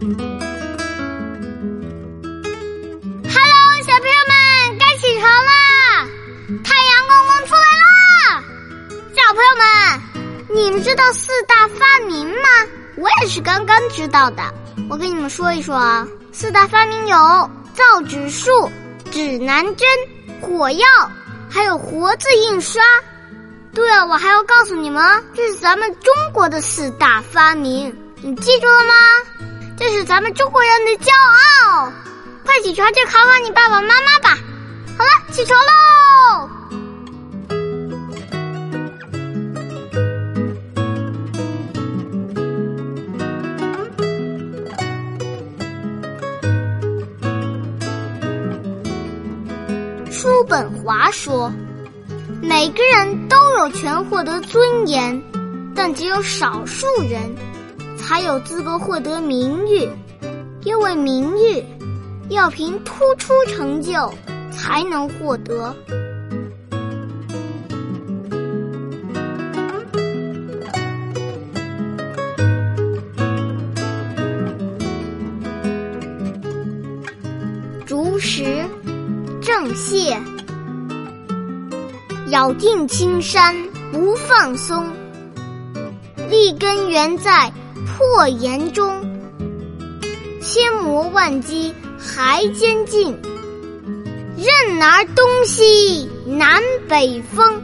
Hello，小朋友们，该起床啦！太阳公公出来啦！小朋友们，你们知道四大发明吗？我也是刚刚知道的。我跟你们说一说啊，四大发明有造纸术、指南针、火药，还有活字印刷。对了，我还要告诉你们，这是咱们中国的四大发明，你记住了吗？这是咱们中国人的骄傲。快起床去考考你爸爸妈妈吧。好了，起床喽！叔本华说。每个人都有权获得尊严，但只有少数人才有资格获得名誉，因为名誉要凭突出成就才能获得。竹石，正谢。咬定青山不放松，立根原在破岩中，千磨万击还坚劲，任尔东西南北风。